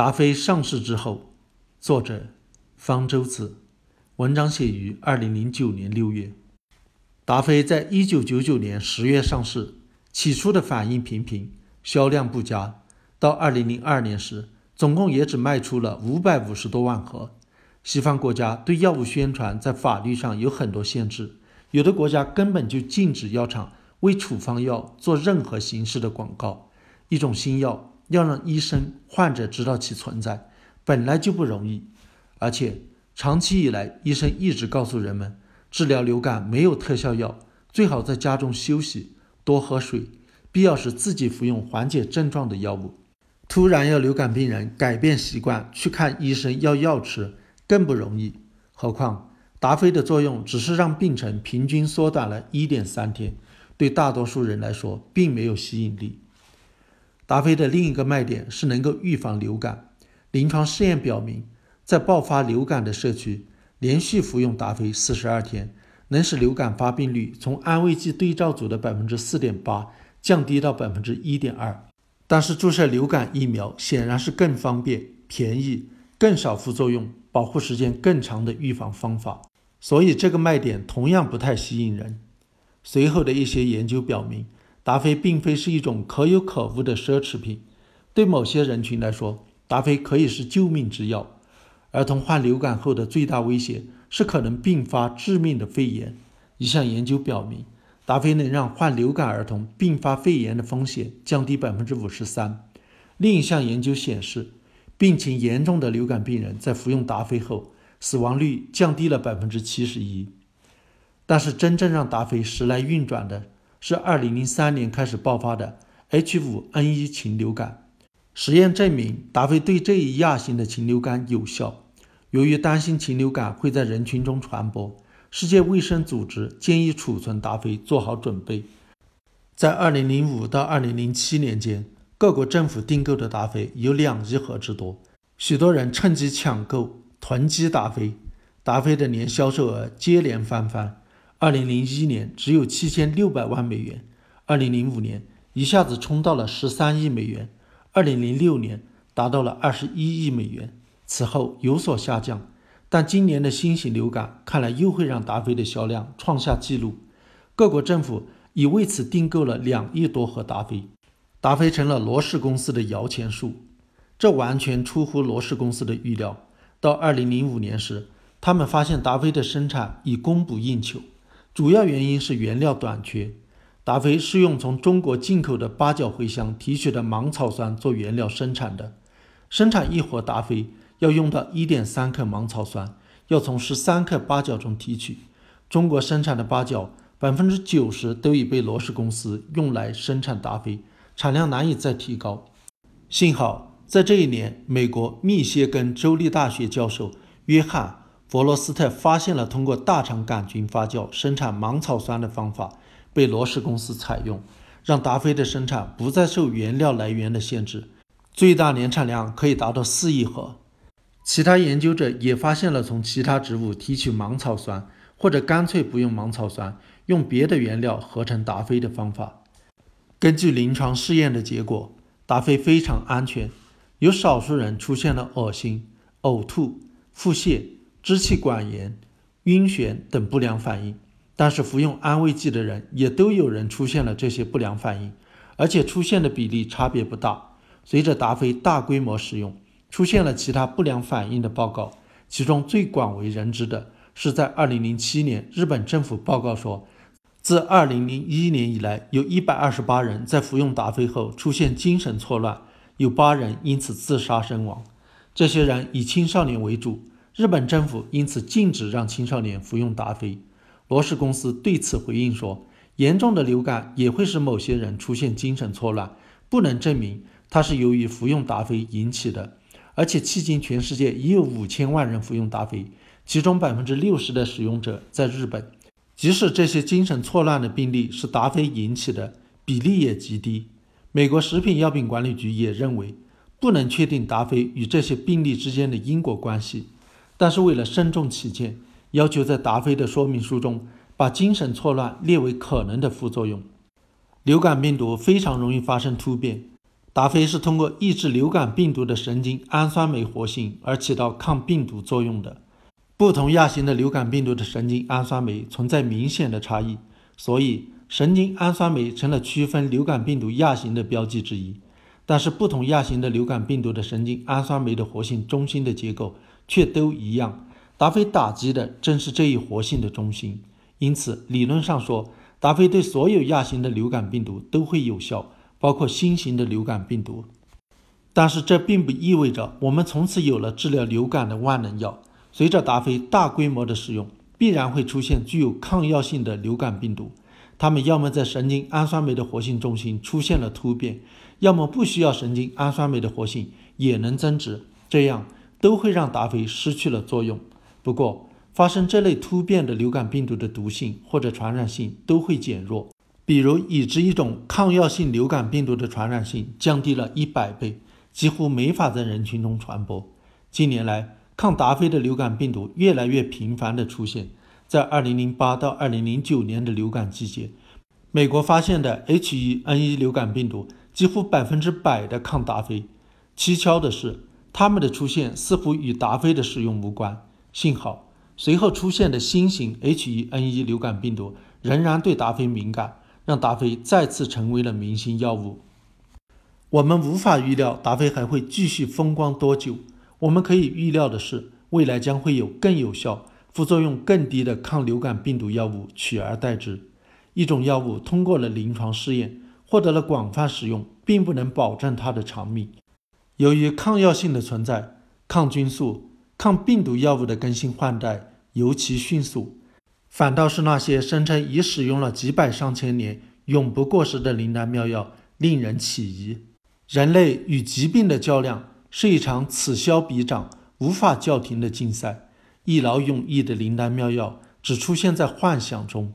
达菲上市之后，作者方舟子，文章写于二零零九年六月。达菲在一九九九年十月上市，起初的反应平平，销量不佳。到二零零二年时，总共也只卖出了五百五十多万盒。西方国家对药物宣传在法律上有很多限制，有的国家根本就禁止药厂为处方药做任何形式的广告。一种新药。要让医生、患者知道其存在，本来就不容易，而且长期以来，医生一直告诉人们，治疗流感没有特效药，最好在家中休息，多喝水，必要时自己服用缓解症状的药物。突然要流感病人改变习惯去看医生要药吃，更不容易。何况达菲的作用只是让病程平均缩短了一点三天，对大多数人来说并没有吸引力。达菲的另一个卖点是能够预防流感。临床试验表明，在爆发流感的社区，连续服用达菲四十二天，能使流感发病率从安慰剂对照组的百分之四点八降低到百分之一点二。但是注射流感疫苗显然是更方便、便宜、更少副作用、保护时间更长的预防方法，所以这个卖点同样不太吸引人。随后的一些研究表明。达菲并非是一种可有可无的奢侈品，对某些人群来说，达菲可以是救命之药。儿童患流感后的最大威胁是可能并发致命的肺炎。一项研究表明，达菲能让患流感儿童并发肺炎的风险降低百分之五十三。另一项研究显示，病情严重的流感病人在服用达菲后，死亡率降低了百分之七十一。但是，真正让达菲时来运转的。是二零零三年开始爆发的 H5N1 禽流感。实验证明，达菲对这一亚型的禽流感有效。由于担心禽流感会在人群中传播，世界卫生组织建议储存达菲做好准备。在二零零五到二零零七年间，各国政府订购的达菲有两亿盒之多，许多人趁机抢购囤积达菲，达菲的年销售额接连翻番。二零零一年只有七千六百万美元，二零零五年一下子冲到了十三亿美元，二零零六年达到了二十一亿美元，此后有所下降。但今年的新型流感看来又会让达菲的销量创下纪录，各国政府已为此订购了两亿多盒达菲，达菲成了罗氏公司的摇钱树，这完全出乎罗氏公司的预料。到二零零五年时，他们发现达菲的生产已供不应求。主要原因是原料短缺。达菲是用从中国进口的八角茴香提取的芒草酸做原料生产的。生产一盒达菲要用到一点三克芒草酸，要从十三克八角中提取。中国生产的八角百分之九十都已被罗氏公司用来生产达菲，产量难以再提高。幸好在这一年，美国密歇根州立大学教授约翰。弗罗斯特发现了通过大肠杆菌发酵生产芒草酸的方法，被罗氏公司采用，让达菲的生产不再受原料来源的限制，最大年产量可以达到四亿盒。其他研究者也发现了从其他植物提取芒草酸，或者干脆不用芒草酸，用别的原料合成达菲的方法。根据临床试验的结果，达菲非常安全，有少数人出现了恶心、呕吐、腹泻。支气管炎、晕眩等不良反应，但是服用安慰剂的人也都有人出现了这些不良反应，而且出现的比例差别不大。随着达菲大规模使用，出现了其他不良反应的报告，其中最广为人知的是在2007年，日本政府报告说，自2001年以来，有一百二十八人在服用达菲后出现精神错乱，有八人因此自杀身亡，这些人以青少年为主。日本政府因此禁止让青少年服用达菲。罗氏公司对此回应说：“严重的流感也会使某些人出现精神错乱，不能证明它是由于服用达菲引起的。而且迄今全世界已有五千万人服用达菲，其中百分之六十的使用者在日本。即使这些精神错乱的病例是达菲引起的，比例也极低。美国食品药品管理局也认为，不能确定达菲与这些病例之间的因果关系。”但是为了慎重起见，要求在达菲的说明书中把精神错乱列为可能的副作用。流感病毒非常容易发生突变，达菲是通过抑制流感病毒的神经氨酸酶活性而起到抗病毒作用的。不同亚型的流感病毒的神经氨酸酶存在明显的差异，所以神经氨酸酶成了区分流感病毒亚型的标记之一。但是，不同亚型的流感病毒的神经氨酸酶的活性中心的结构却都一样。达菲打击的正是这一活性的中心，因此理论上说，达菲对所有亚型的流感病毒都会有效。包括新型的流感病毒，但是这并不意味着我们从此有了治疗流感的万能药。随着达菲大规模的使用，必然会出现具有抗药性的流感病毒，它们要么在神经氨酸酶的活性中心出现了突变，要么不需要神经氨酸酶的活性也能增殖，这样都会让达菲失去了作用。不过，发生这类突变的流感病毒的毒性或者传染性都会减弱。比如，已知一种抗药性流感病毒的传染性降低了一百倍，几乎没法在人群中传播。近年来，抗达菲的流感病毒越来越频繁地出现。在2008到2009年的流感季节，美国发现的 H1N1 流感病毒几乎百分之百的抗达菲。蹊跷的是，它们的出现似乎与达菲的使用无关。幸好，随后出现的新型 H1N1 流感病毒仍然对达菲敏感。让达菲再次成为了明星药物。我们无法预料达菲还会继续风光多久。我们可以预料的是，未来将会有更有效、副作用更低的抗流感病毒药物取而代之。一种药物通过了临床试验，获得了广泛使用，并不能保证它的长命。由于抗药性的存在，抗菌素、抗病毒药物的更新换代尤其迅速。反倒是那些声称已使用了几百上千年、永不过时的灵丹妙药，令人起疑。人类与疾病的较量是一场此消彼长、无法叫停的竞赛。一劳永逸的灵丹妙药只出现在幻想中。